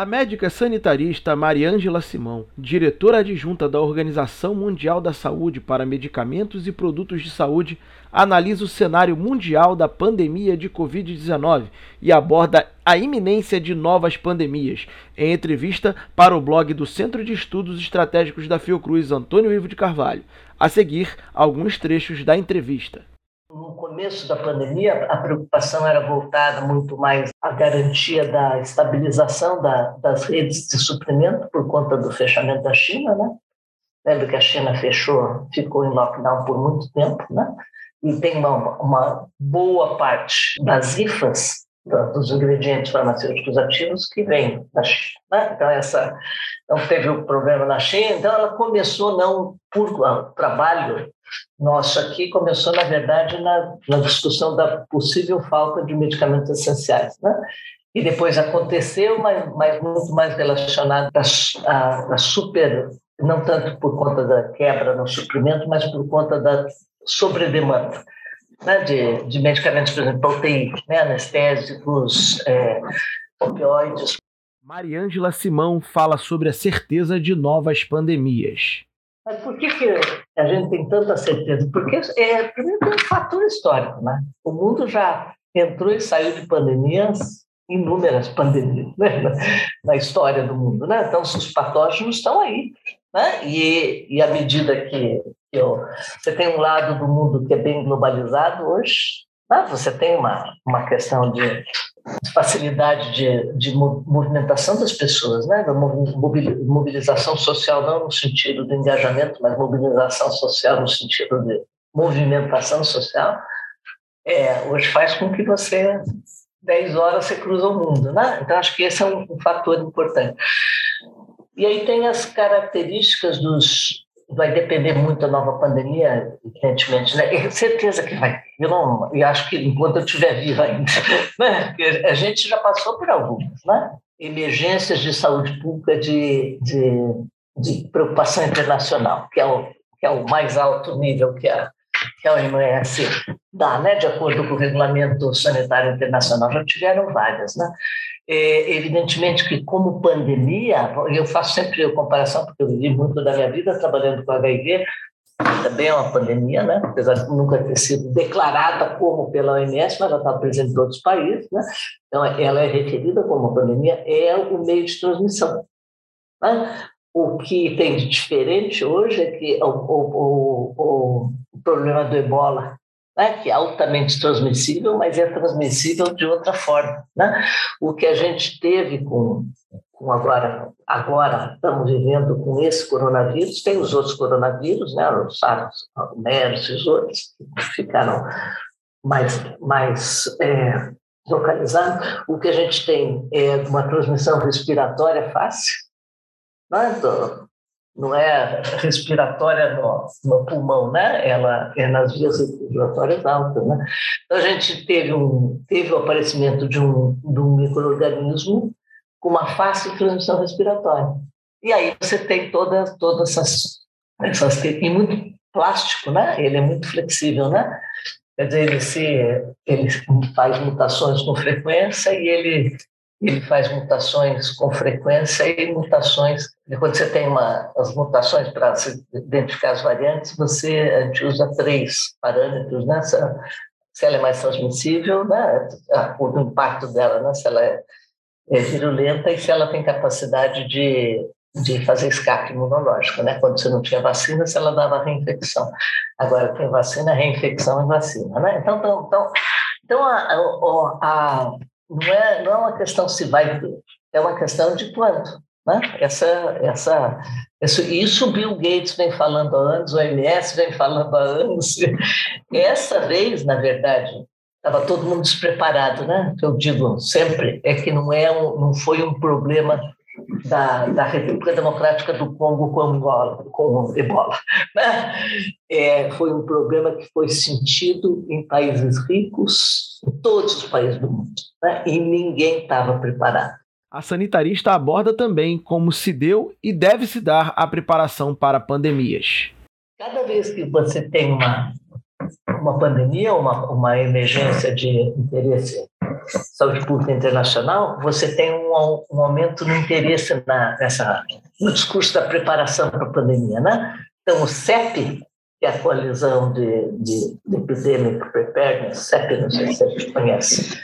A médica sanitarista Mariângela Simão, diretora adjunta da Organização Mundial da Saúde para Medicamentos e Produtos de Saúde, analisa o cenário mundial da pandemia de Covid-19 e aborda a iminência de novas pandemias. Em entrevista para o blog do Centro de Estudos Estratégicos da Fiocruz, Antônio Ivo de Carvalho. A seguir, alguns trechos da entrevista. No começo da pandemia, a preocupação era voltada muito mais à garantia da estabilização da, das redes de suprimento por conta do fechamento da China, né? Lembra que a China fechou, ficou em lockdown por muito tempo, né? E tem uma, uma boa parte das IFAs dos ingredientes farmacêuticos ativos que vêm da China. Né? Então, essa não teve o um problema na China, então ela começou não por o trabalho nosso aqui, começou, na verdade, na, na discussão da possível falta de medicamentos essenciais. Né? E depois aconteceu, mas, mas muito mais relacionado à, à super, não tanto por conta da quebra no suprimento, mas por conta da sobredemanda né, de, de medicamentos, por exemplo, UTI, né, anestésicos, é, opioides. Mariângela Simão fala sobre a certeza de novas pandemias. Mas por que, que a gente tem tanta certeza? Porque é, primeiro tem um fator histórico, né? O mundo já entrou e saiu de pandemias, inúmeras pandemias, né? na história do mundo, né? Então, os patógenos estão aí, né? E, e à medida que eu, você tem um lado do mundo que é bem globalizado hoje, né? você tem uma, uma questão de facilidade de, de movimentação das pessoas, né? da mobilização social, não no sentido do engajamento, mas mobilização social no sentido de movimentação social, é, hoje faz com que você, 10 horas, você cruza o mundo. Né? Então, acho que esse é um, um fator importante. E aí tem as características dos. Vai depender muito da nova pandemia, evidentemente, né? É certeza que vai. Eu não, eu acho que enquanto eu estiver viva ainda, né? a gente já passou por algumas, né? Emergências de saúde pública de, de, de preocupação internacional, que é o que é o mais alto nível que a que a OMS dá, né, de acordo com o Regulamento Sanitário Internacional, já tiveram várias. Né? É, evidentemente que, como pandemia, eu faço sempre a comparação, porque eu vivi muito da minha vida trabalhando com HIV, também é uma pandemia, né? apesar de nunca ter sido declarada como pela OMS, mas já está presente em outros países. Né? Então, ela é referida como uma pandemia, é o meio de transmissão. Né? O que tem de diferente hoje é que o, o, o, o problema do ebola, né, que é altamente transmissível, mas é transmissível de outra forma. Né? O que a gente teve com, com agora, agora estamos vivendo com esse coronavírus, tem os outros coronavírus, né, o SARS, o MERS e os outros, que ficaram mais, mais é, localizados. O que a gente tem é uma transmissão respiratória fácil, né? Não é respiratória no, no, pulmão, né? Ela é nas vias respiratórias altas, né? Então a gente teve um teve o aparecimento de um de um microorganismo com uma fácil transmissão respiratória. E aí você tem todas todas essas essas e muito plástico, né? Ele é muito flexível, né? Quer dizer, ele se ele faz mutações com frequência e ele ele faz mutações com frequência e mutações. E quando você tem uma, as mutações para identificar as variantes, você a gente usa três parâmetros, né? Se, se ela é mais transmissível, né? o impacto dela, né? Se ela é, é virulenta e se ela tem capacidade de de fazer escape imunológico, né? Quando você não tinha vacina, se ela dava reinfecção. Agora tem vacina, reinfecção e vacina, né? Então, então, então, então a, a, a não é, não é uma questão se vai ter, é uma questão de quando. Né? Essa, essa, isso, o Bill Gates vem falando há anos, o OMS vem falando há anos. Essa vez, na verdade, estava todo mundo despreparado, né? Eu digo sempre é que não é um, não foi um problema da, da República Democrática do Congo com Angola, com Ebola. É, foi um problema que foi sentido em países ricos, em todos os países do mundo, né? e ninguém estava preparado. A sanitarista aborda também como se deu e deve se dar a preparação para pandemias. Cada vez que você tem uma, uma pandemia, uma, uma emergência de interesse Saúde Pública Internacional, você tem um, um aumento no interesse na, nessa, no discurso da preparação para a pandemia. Né? Então, o CEP, que é a coalizão de, de, de Epidemic Preparedness, CEP, não sei se você conhece,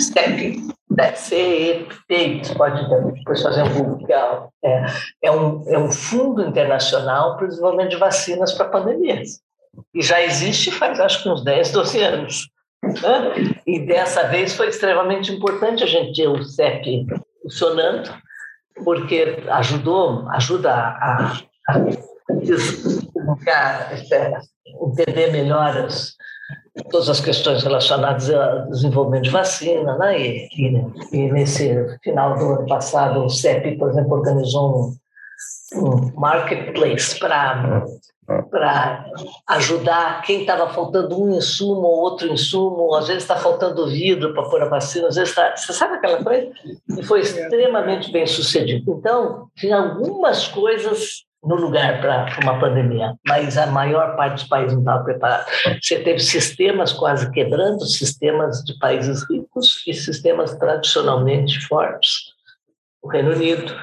CEP, né? CEP, pode depois fazer um Google, é, é, um, é um fundo internacional para o desenvolvimento de vacinas para pandemias. E já existe faz acho que uns 10, 12 anos. Né? E dessa vez foi extremamente importante a gente ter o CEP funcionando, porque ajudou, ajuda a, a, a entender melhor as, todas as questões relacionadas ao desenvolvimento de vacina, né? E, e, e, nesse final do ano passado, o CEP, por exemplo, organizou um, um marketplace para para ajudar quem estava faltando um insumo ou outro insumo, às vezes está faltando vidro para pôr a vacina, às vezes está. Você sabe aquela coisa? E foi extremamente bem sucedido. Então, tinha algumas coisas no lugar para uma pandemia, mas a maior parte dos países não estava preparado. Você teve sistemas quase quebrando, sistemas de países ricos e sistemas tradicionalmente fortes. O Reino Unido,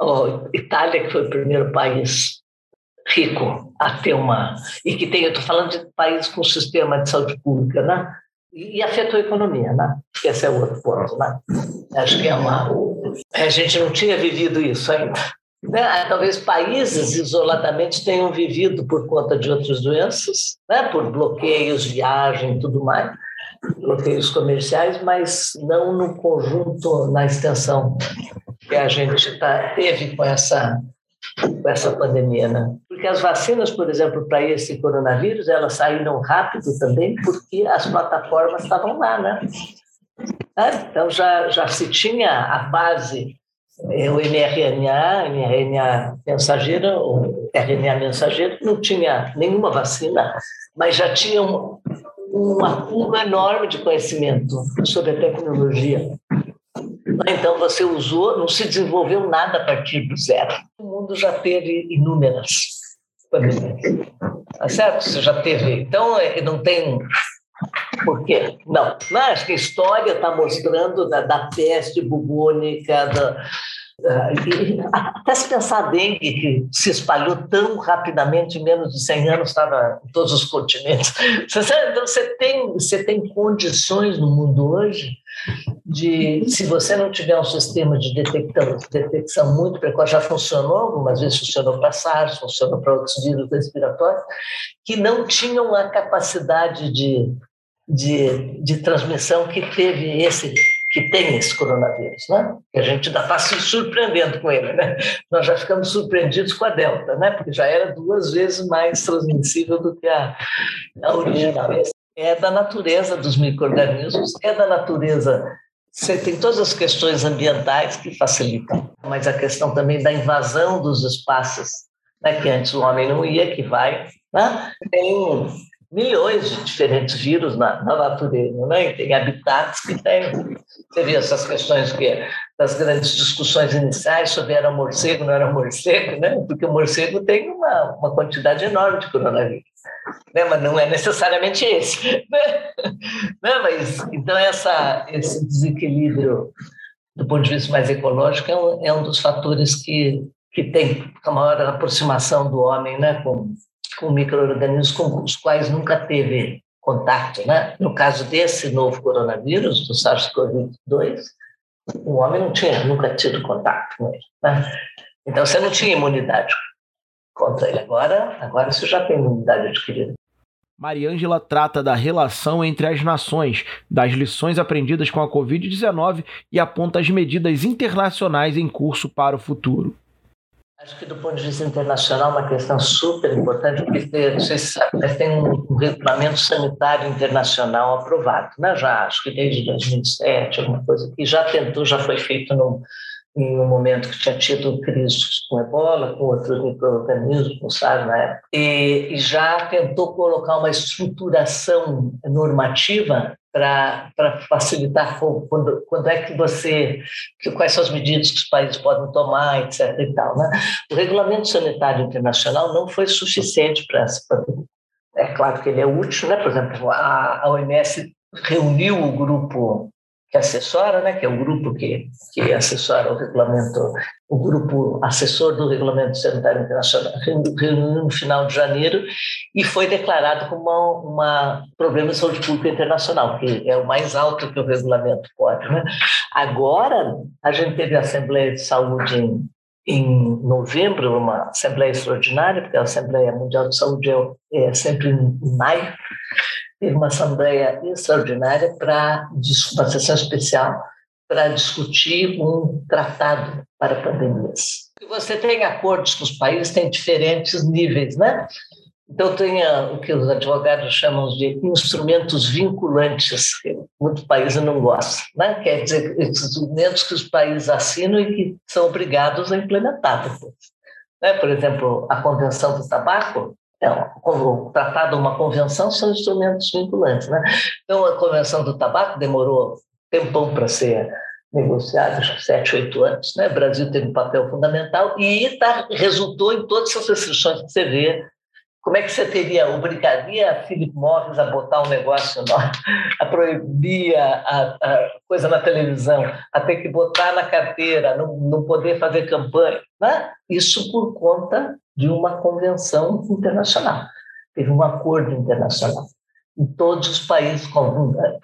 a Itália, que foi o primeiro país rico a ter uma. E que tem, eu estou falando de países com sistema de saúde pública, né? E, afetou a economia, né? Esse é o outro ponto, né? Acho que é uma. A gente não tinha vivido isso ainda. Né? Talvez países isoladamente tenham vivido por conta de outras doenças, né? por bloqueios, viagem tudo mais, bloqueios comerciais, mas não no conjunto, na extensão que a gente tá, teve com essa com essa pandemia, né? Porque as vacinas, por exemplo, para esse coronavírus, elas saíram rápido também porque as plataformas estavam lá, né? É, então já, já se tinha a base, é, o mRNA, mRNA mensageiro, o RNA mensageiro, não tinha nenhuma vacina, mas já tinha um, um acúmulo enorme de conhecimento sobre a tecnologia. Então você usou, não se desenvolveu nada a partir do zero. Mundo já teve inúmeras pandemias. Tá certo? Você já teve. Então é, não tem. Por quê? Não. Acho que a história está mostrando da, da peste bubônica, da, até se pensar a dengue, que se espalhou tão rapidamente, em menos de 100 anos, estava em todos os continentes. Então, você tem, você tem condições no mundo hoje de, se você não tiver um sistema de detecção, detecção muito precoce, já funcionou, algumas vezes funcionou para SARS, funcionou para outros vírus respiratórios, que não tinham a capacidade de, de, de transmissão que teve esse que tem esse coronavírus, né? Que a gente ainda está se surpreendendo com ele, né? Nós já ficamos surpreendidos com a Delta, né? Porque já era duas vezes mais transmissível do que a, a original. É da natureza dos micro-organismos, é da natureza você tem todas as questões ambientais que facilitam, mas a questão também da invasão dos espaços, né, que antes o homem não ia, que vai. Né? Tem milhões de diferentes vírus na, na natureza, né? E tem habitats que tem. Você viu essas questões que das grandes discussões iniciais sobre era morcego, não era morcego, né? Porque o morcego tem uma, uma quantidade enorme de coronavírus, né? Mas não é necessariamente esse, né? né? Mas então essa esse desequilíbrio do ponto de vista mais ecológico é um, é um dos fatores que que tem a maior aproximação do homem, né, com com micro-organismos com os quais nunca teve contato. Né? No caso desse novo coronavírus, do SARS-CoV-2, o homem não tinha nunca tido contato com ele. Né? Então você não tinha imunidade contra ele. Agora, agora você já tem imunidade adquirida. Mariângela trata da relação entre as nações, das lições aprendidas com a Covid-19 e aponta as medidas internacionais em curso para o futuro. Acho que do ponto de vista internacional é uma questão super importante, porque não sei se sabe, mas tem um regulamento sanitário internacional aprovado, né? já acho que desde 2007, alguma coisa que já tentou, já foi feito no, em um momento que tinha tido crises com ebola, com outros micro-organismos, com SARS na época, e, e já tentou colocar uma estruturação normativa para facilitar quando, quando é que você, quais são as medidas que os países podem tomar, etc. E tal, né? O regulamento sanitário internacional não foi suficiente para essa pandemia. É claro que ele é útil, né? Por exemplo, a, a OMS reuniu o grupo que assessora, né, que é o grupo que, que assessora o regulamento, o grupo assessor do Regulamento Sanitário Internacional, reuniu no final de janeiro e foi declarado como uma, uma problema de saúde pública internacional, que é o mais alto que o regulamento pode. Né? Agora, a gente teve a Assembleia de Saúde em, em novembro, uma Assembleia extraordinária, porque a Assembleia Mundial de Saúde é, é sempre em maio, teve uma assembleia extraordinária para uma sessão especial para discutir um tratado para pandemias. Você tem acordos com os países, tem diferentes níveis, né? Então, tem o que os advogados chamam de instrumentos vinculantes, que muitos países não gostam, né? quer dizer, instrumentos que os países assinam e que são obrigados a implementar depois. Né? Por exemplo, a Convenção do Tabaco tratado, uma convenção, são instrumentos vinculantes. Né? Então, a Convenção do Tabaco demorou tempão para ser negociada, sete, oito anos. Né? O Brasil teve um papel fundamental e tá, resultou em todas essas restrições que você vê. Como é que você teria, obrigaria a Philip Morris a botar um negócio, a proibir a, a, coisa na televisão, a ter que botar na carteira, não, não poder fazer campanha? Né? Isso por conta de uma convenção internacional. Teve um acordo internacional. Em todos os países,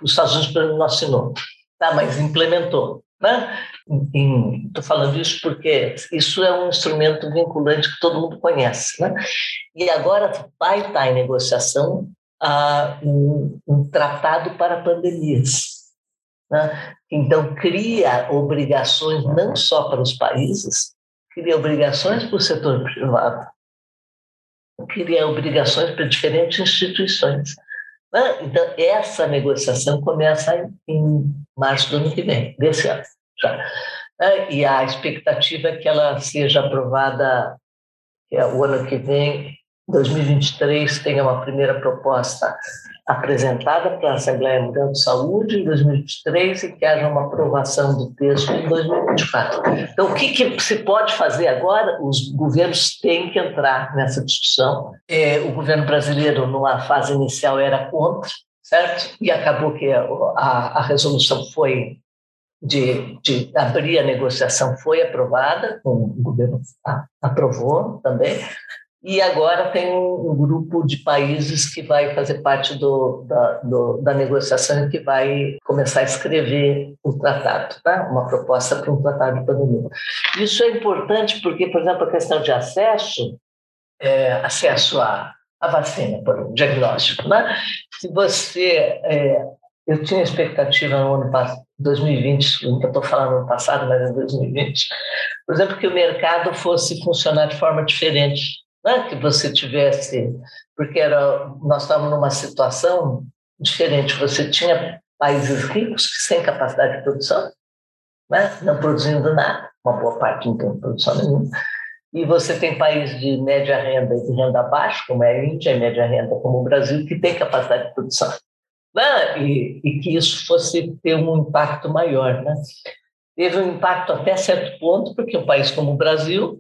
os Estados Unidos não assinou, tá, mas implementou. Né? Estou falando isso porque isso é um instrumento vinculante que todo mundo conhece. Né? E agora vai estar em negociação ah, um, um, tratado para pandemias. Né? Então, cria obrigações não só para os países, cria obrigações para o setor privado, cria obrigações para diferentes instituições. Né? Então, essa negociação começa em março do ano que vem, desse ano. Né? E a expectativa é que ela seja aprovada é o ano que vem, 2023, tenha uma primeira proposta apresentada para a Assembleia Mundial de Saúde em 2023 e que haja uma aprovação do texto em 2024. Então, o que, que se pode fazer agora? Os governos têm que entrar nessa discussão. É, o governo brasileiro, numa fase inicial, era contra, certo? E acabou que a, a resolução foi de, de, abrir a negociação foi aprovada, o governo aprovou também, e agora tem um, grupo de países que vai fazer parte do, da, do, da negociação e que vai começar a escrever o tratado, tá? uma proposta para um tratado de pandemia. Isso é importante porque, por exemplo, a questão de acesso, é, acesso à, à vacina, por um diagnóstico. Né? Se você. É, eu tinha expectativa no ano passado, 2020, não estou falando no passado, mas em 2020, por exemplo, que o mercado fosse funcionar de forma diferente né? que você tivesse, porque era, nós estávamos numa situação diferente. Você tinha países ricos sem capacidade de produção, né? não produzindo nada, uma boa parte não tem produção nenhuma. E você tem países de média renda e de renda baixa, como é a Índia, média renda como o Brasil, que tem capacidade de produção. Né? E, e que isso fosse ter um impacto maior. Né? Teve um impacto até certo ponto, porque um país como o Brasil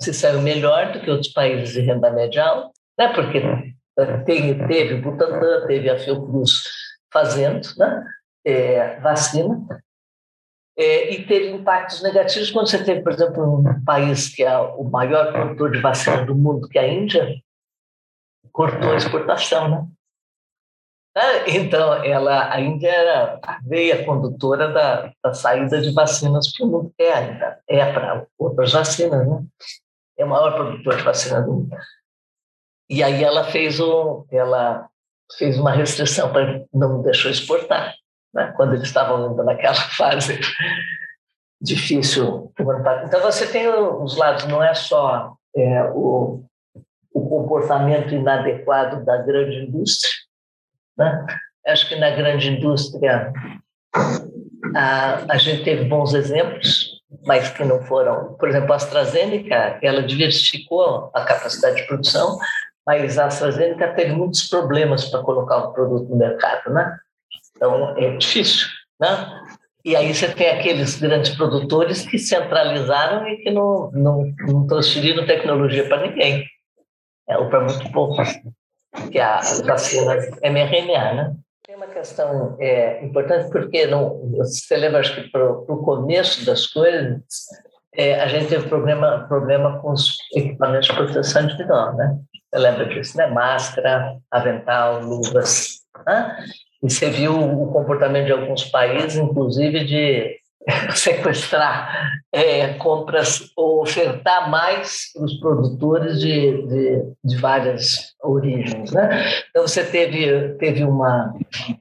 se saiu melhor do que outros países de renda média alta, né? porque tem, teve o Butantan, teve a Fiocruz fazendo né? É, vacina, é, e teve impactos negativos quando você teve, por exemplo, um país que é o maior produtor de vacina do mundo, que é a Índia, cortou a exportação, né? Ah, então, ela ainda era a veia condutora da, da saída de vacinas para o mundo. É ainda, é para outras vacinas, né? É o maior produtor de vacina do mundo. E aí ela fez, um, ela fez uma restrição, para não deixou exportar, né? quando eles estavam ainda naquela fase difícil. Então, você tem os lados, não é só é, o, o comportamento inadequado da grande indústria, né? Acho que na grande indústria a, a gente teve bons exemplos, mas que não foram. Por exemplo, a AstraZeneca, ela diversificou a capacidade de produção, mas a AstraZeneca teve muitos problemas para colocar o produto no mercado, né? Então, é difícil, né? E aí você tem aqueles grandes produtores que centralizaram e que não, não, não transferiram tecnologia para ninguém, é, ou para muito poucos que é a vacina mRNA, né? Tem uma questão é, importante, porque não, você lembra, acho que para o começo das coisas, é, a gente teve problema, problema com os equipamentos de proteção individual, né? Você lembra disso, né? Máscara, avental, luvas. Né? E você viu o comportamento de alguns países, inclusive de sequestrar é, compras ou ofertar mais para os produtores de, de, de, várias origens. Né? Então, você teve, teve uma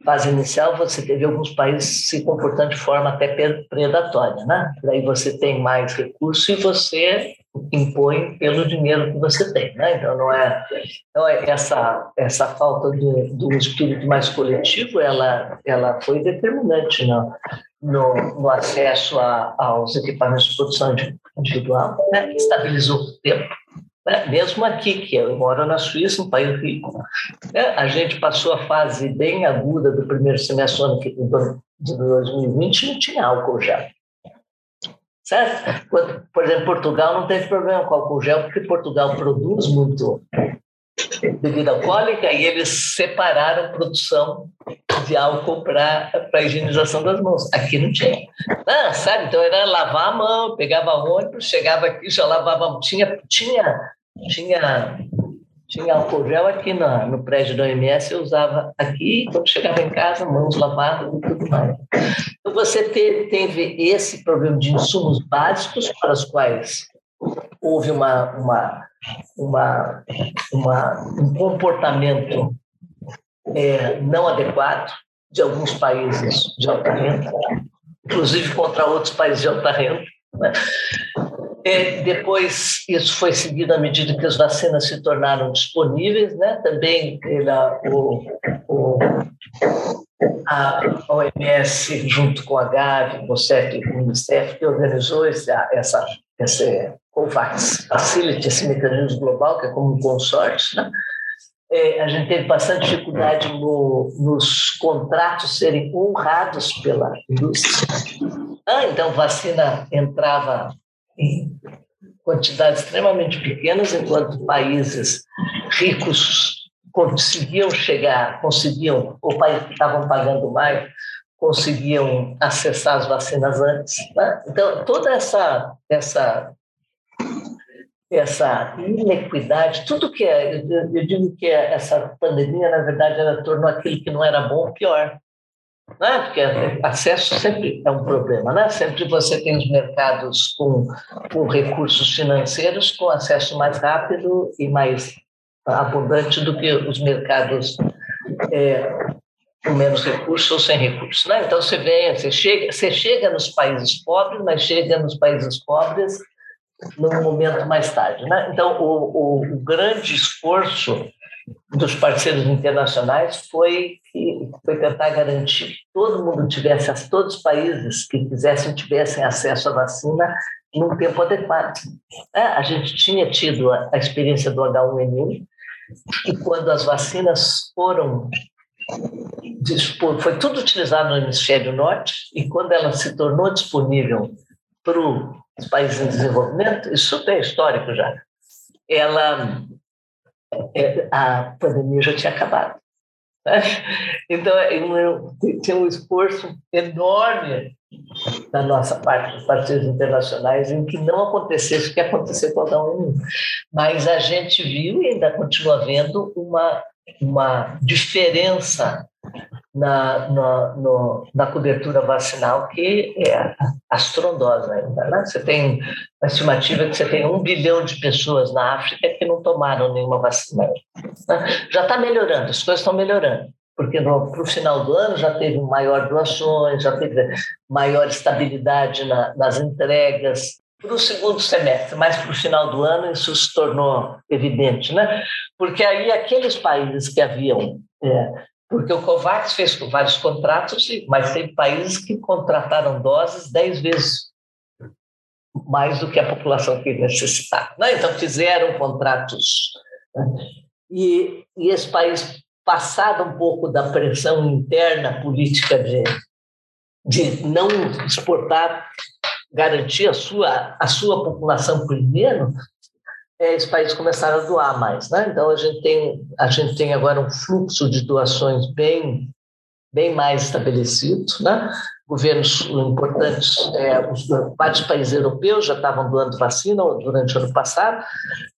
fase inicial, você teve alguns países se comportando de forma até predatória. Né? Daí você tem mais recursos e você impõe pelo dinheiro que você tem. Né? Então, não é, então, é essa, essa falta de, um espírito mais coletivo, ela, ela foi determinante no, no, no acesso a, aos equipamentos de produção individual, né? estabilizou o tempo. Né? Mesmo aqui, que eu moro na Suíça, um país rico, né? a gente passou a fase bem aguda do primeiro semestre ano de 2020 não tinha álcool gel. Certo? Por exemplo, Portugal não teve problema com álcool gel, porque Portugal produz muito bebida alcoólica e eles separaram produção de álcool para a higienização das mãos. Aqui não tinha. Ah, sabe? Então era lavar a mão, pegava ônibus, chegava aqui, já lavava a mão. Tinha, tinha, tinha, tinha álcool gel aqui no, no prédio da OMS, eu usava aqui, quando chegava em casa, mãos lavadas e tudo mais. Então você teve, teve esse problema de insumos básicos para os quais houve uma, uma, uma, uma um comportamento é, não adequado de alguns países de alta renda, inclusive contra outros países de alta renda. Né? É, depois, isso foi seguido à medida que as vacinas se tornaram disponíveis, né? também pela, o, o, a OMS, junto com a Gavi, com o CEP e o Unicef, que organizou essa, essa, esse COVAX Facility, esse mecanismo global, que é como um consórcio, né? é, a gente teve bastante dificuldade no, nos contratos serem honrados pela indústria. Ah, então, vacina entrava em quantidades extremamente pequenas, enquanto países ricos conseguiam chegar, conseguiam, ou países que estavam pagando mais, conseguiam acessar as vacinas antes. Né? Então, toda essa, essa essa inequidade, tudo que é, eu digo que essa pandemia, na verdade, ela tornou aquilo que não era bom pior. Né? Porque acesso sempre é um problema, né? Sempre você tem os mercados com, com recursos financeiros com acesso mais rápido e mais abundante do que os mercados é, com menos recursos ou sem recursos. Né? Então você vem, você chega, você chega nos países pobres, mas chega nos países pobres num momento mais tarde. Né? Então, o, o, o, grande esforço dos parceiros internacionais foi, foi tentar garantir que todo mundo tivesse, todos os países que quisessem tivessem acesso à vacina num tempo adequado. É, a gente tinha tido a, experiência do H1N1 e quando as vacinas foram foi tudo utilizado no hemisfério norte e quando ela se tornou disponível para os países em desenvolvimento, isso é histórico já, ela, a pandemia já tinha acabado. Então, tinha um esforço enorme da nossa parte, dos partidos internacionais, em que não acontecesse o que aconteceu com cada um. Mas a gente viu e ainda continua vendo uma, uma diferença na, na, no, na cobertura vacinal que é astrondosa ainda. Né? Você tem uma estimativa que você tem um bilhão de pessoas na África que não tomaram nenhuma vacina. Né? Já está melhorando, as coisas estão melhorando porque para o final do ano já teve maior doações, já teve maior estabilidade na, nas entregas. Para o segundo semestre, mas para o final do ano isso se tornou evidente, né? Porque aí aqueles países que haviam é, porque o COVAX fez vários contratos, mas tem países que contrataram doses dez vezes mais do que a população que necessitava. Né? Então, fizeram contratos. Né? E, e esse país, passado um pouco da pressão interna política de, de não exportar, garantir a sua, a sua população primeiro, é, esses países começaram a doar mais. Né? Então, a gente, tem, a gente tem agora um fluxo de doações bem, bem mais estabelecido, né? governos importantes, é, os, vários países europeus já estavam doando vacina durante o ano passado,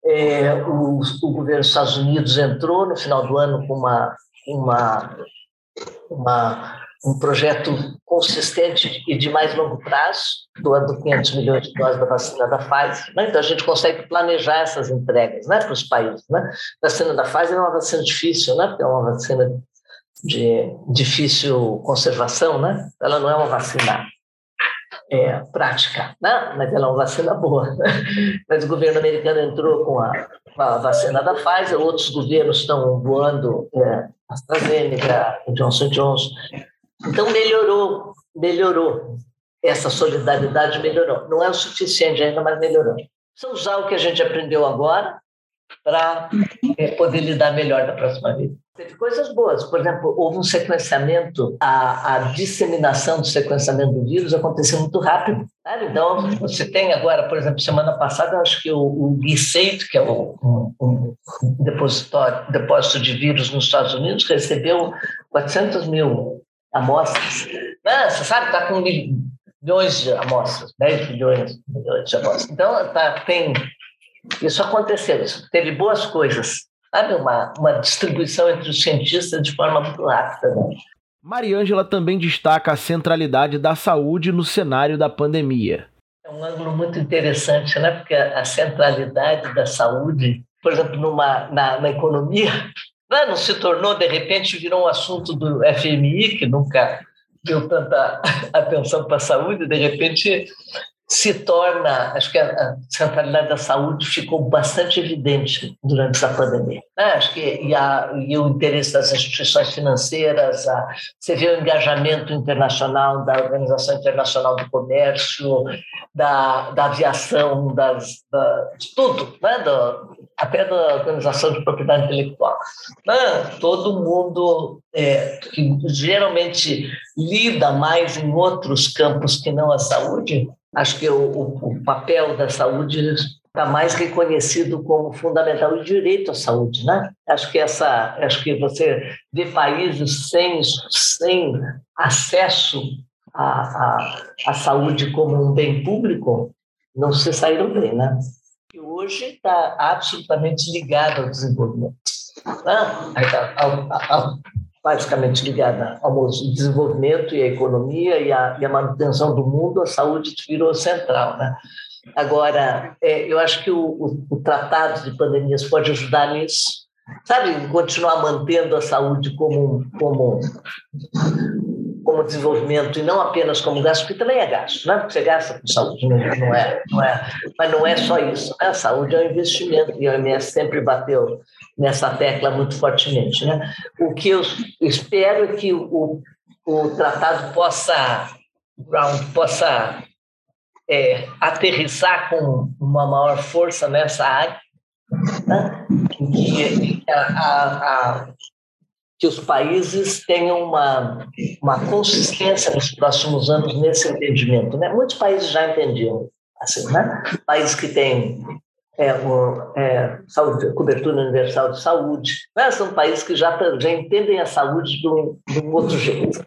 é, o, o, governo dos Estados Unidos entrou no final do ano com uma, uma, uma, um projeto consistente e de mais longo prazo, doando 500 milhões de doses da vacina da Pfizer. Né? Então, a gente consegue planejar essas entregas né, para os países. Né? A vacina da Pfizer é uma vacina difícil, né? porque é uma vacina de difícil conservação, né? Ela não é uma vacina é, prática, né? mas ela é uma vacina boa. Mas o governo americano entrou com a, a vacina da Pfizer, outros governos estão doando é, AstraZeneca, Johnson Johnson. Então melhorou, melhorou. Essa solidariedade melhorou. Não é o suficiente ainda, mas melhorou. Precisa usar o que a gente aprendeu agora para é, poder lidar melhor da próxima vez. Teve coisas boas, por exemplo, houve um sequenciamento, a, a disseminação do sequenciamento do vírus aconteceu muito rápido. Né? Então, você tem agora, por exemplo, semana passada, acho que o, o que é o, um, um depósito de vírus nos Estados Unidos, recebeu 400 mil amostras. Né? Você sabe, está com milhões de amostras, 10 milhões, milhões de amostras. Então, tá, tem, isso aconteceu, isso teve boas coisas sabe, uma, uma distribuição entre os cientistas de forma muito rápida. Né? Mariângela também destaca a centralidade da saúde no cenário da pandemia. É um ângulo muito interessante, né? porque a centralidade da saúde, por exemplo, numa, na, na economia? Não se tornou, de repente, virou um assunto do FMI, que nunca deu tanta atenção para a saúde, de repente se torna, acho que a centralidade da saúde ficou bastante evidente durante essa pandemia. Né? Acho que e, a, e, o interesse das instituições financeiras, a, você vê o engajamento internacional da Organização Internacional do Comércio, da, da aviação, das, da, de tudo, né? até da Organização de Propriedade Intelectual. Né? Todo mundo é, que geralmente lida mais em outros campos que não a saúde, Acho que o, o papel da saúde está mais reconhecido como fundamental o direito à saúde, né? Acho que essa, acho que você vê países sem sem acesso à, à, à saúde como um bem público não se saíram bem, né? E hoje está absolutamente ligado ao desenvolvimento, né? ao, ao, basicamente ligada ao desenvolvimento e à economia e à, e à manutenção do mundo, a saúde virou central. Né? Agora, é, eu acho que o, o, o, tratado de pandemias pode ajudar nisso, sabe? Continuar mantendo a saúde como, como, como desenvolvimento e não apenas como gasto, porque também é gasto, né? Porque você gasta com saúde, não, é, não é, mas não é só isso. A saúde é um investimento e a OMS sempre bateu nessa tecla muito fortemente. Né? O que eu espero é que o, o tratado possa, possa é, aterrissar com uma maior força nessa área, né? que, a, a, a, que os países tenham uma, uma consistência nos próximos anos nesse entendimento. Né? Muitos países já entendiam. Assim, né? Países que têm é, é, saúde, cobertura universal de saúde. Né? São países que já, já entendem a saúde de um, de um outro jeito.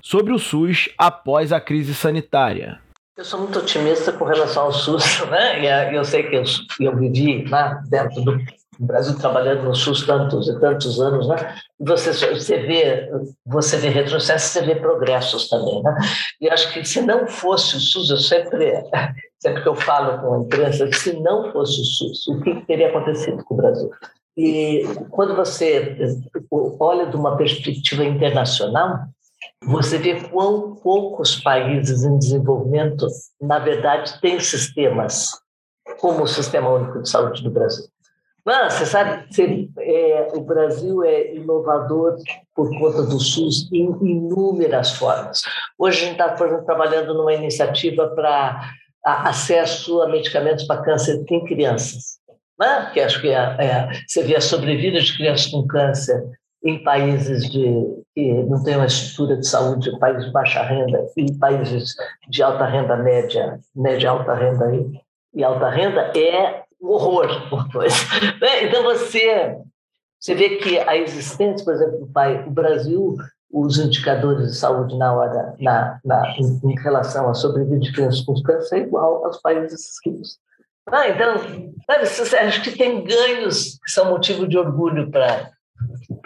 Sobre o SUS após a crise sanitária. Eu sou muito otimista com relação ao SUS, né? Eu sei que eu, eu vivi lá dentro do Brasil trabalhando no SUS tantos e tantos anos, né? Você, você vê, você vê retrocessos, você vê progressos também, né? E acho que se não fosse o SUS, eu sempre sempre que eu falo com a imprensa, se não fosse o SUS, o que teria acontecido com o Brasil? E quando você olha de uma perspectiva internacional, você vê quão poucos países em desenvolvimento, na verdade, têm sistemas como o Sistema Único de Saúde do Brasil. Mas, você sabe, você, é, o Brasil é inovador por conta do SUS em inúmeras formas. Hoje a gente está, por exemplo, trabalhando numa iniciativa para acesso a medicamentos para câncer em crianças. Né? Que acho que é, é, você vê a sobrevida de crianças com câncer em países de, que não têm uma estrutura de saúde, países de baixa renda e países de alta renda média, média alta renda e, e alta renda, é um horror por coisa. Né? Então você, você vê que a existência, por exemplo, do pai, o Brasil os indicadores de saúde na hora, na, na, em, em relação à sobrevida de crianças com câncer é igual aos países ricos. Ah, então, acho que tem ganhos que são motivo de orgulho para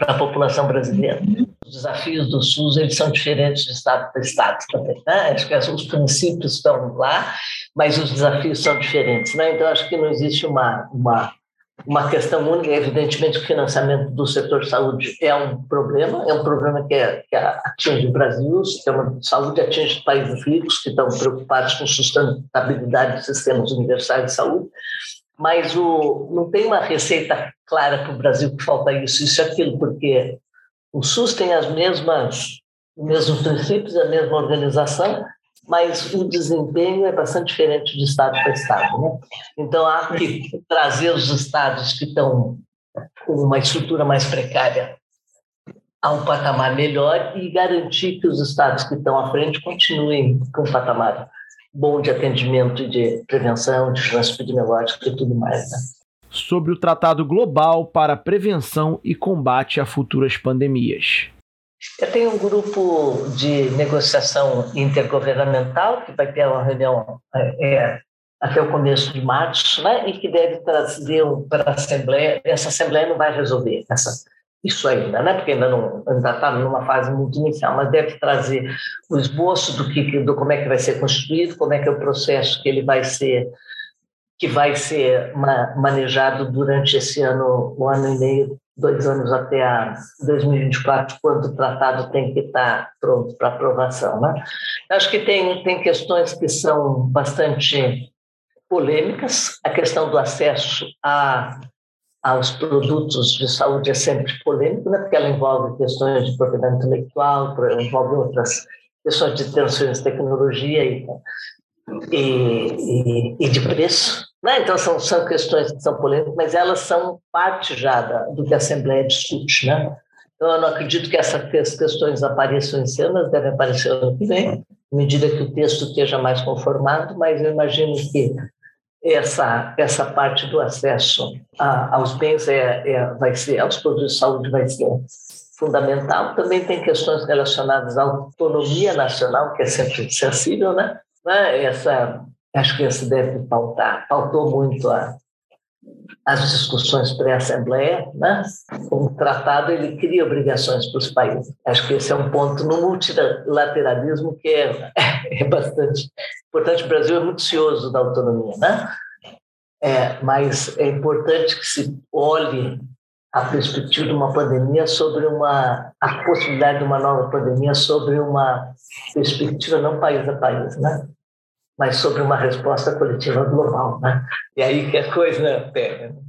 a população brasileira. Os desafios do SUS eles são diferentes de estado para estado também. Né? Acho que os princípios estão lá, mas os desafios são diferentes. Né? Então, acho que não existe uma, uma uma questão única. Evidentemente, o financiamento do setor de saúde é um problema, é um problema que, é, que atinge o Brasil, o sistema de saúde atinge países ricos que estão preocupados com sustentabilidade dos sistemas universais de saúde, mas o, não tem uma receita clara para o Brasil que falta isso, isso e aquilo, porque o SUS tem as mesmas, os mesmos princípios, a mesma organização, mas o desempenho é bastante diferente de estado para estado. Né? Então, há que trazer os estados que estão com uma estrutura mais precária a um patamar melhor e garantir que os estados que estão à frente continuem com um patamar bom de atendimento e de prevenção, de vigilância epidemiológica e tudo mais. Né? Sobre o Tratado Global para Prevenção e Combate a Futuras Pandemias. Eu tenho um grupo de negociação intergovernamental que vai ter uma reunião é, é, até o começo de março, né, e que deve trazer para a Assembleia. Essa Assembleia não vai resolver essa, isso ainda, né, porque ainda não está numa fase muito inicial, mas deve trazer o esboço do que do como é que vai ser constituído, como é que é o processo que ele vai ser que vai ser manejado durante esse ano, um ano e meio dois anos até a 2024, quando o tratado tem que estar pronto para aprovação. Né? Acho que tem, tem questões que são bastante polêmicas. A questão do acesso a, aos produtos de saúde é sempre polêmica, né? porque ela envolve questões de propriedade intelectual, envolve outras questões de transferência de tecnologia e, e, e de preço. Né? Então, são, são questões que são polêmicas, mas elas são parte já da, do que a Assembleia discute. Né? Então, eu não acredito que essas questões apareçam em cena, elas devem aparecer ano que vem, à medida que o texto esteja mais conformado, mas eu imagino que essa, essa parte do acesso a, aos bens é, é, vai ser, aos produtos de saúde vai ser fundamental. Também tem questões relacionadas à autonomia nacional, que é sempre sensível, né? Né? Essa acho que esse deve pautar, pautou muito a, as discussões pré-assembleia, né? O tratado ele cria obrigações para os países. Acho que esse é um ponto no multilateralismo que é, é bastante importante. O Brasil é muito cioso da autonomia, né? É, mas é importante que se olhe a perspectiva de uma pandemia sobre uma a possibilidade de uma nova pandemia sobre uma perspectiva não país a país, né? Mas sobre uma resposta coletiva global. Né? E aí que a coisa pega. Né?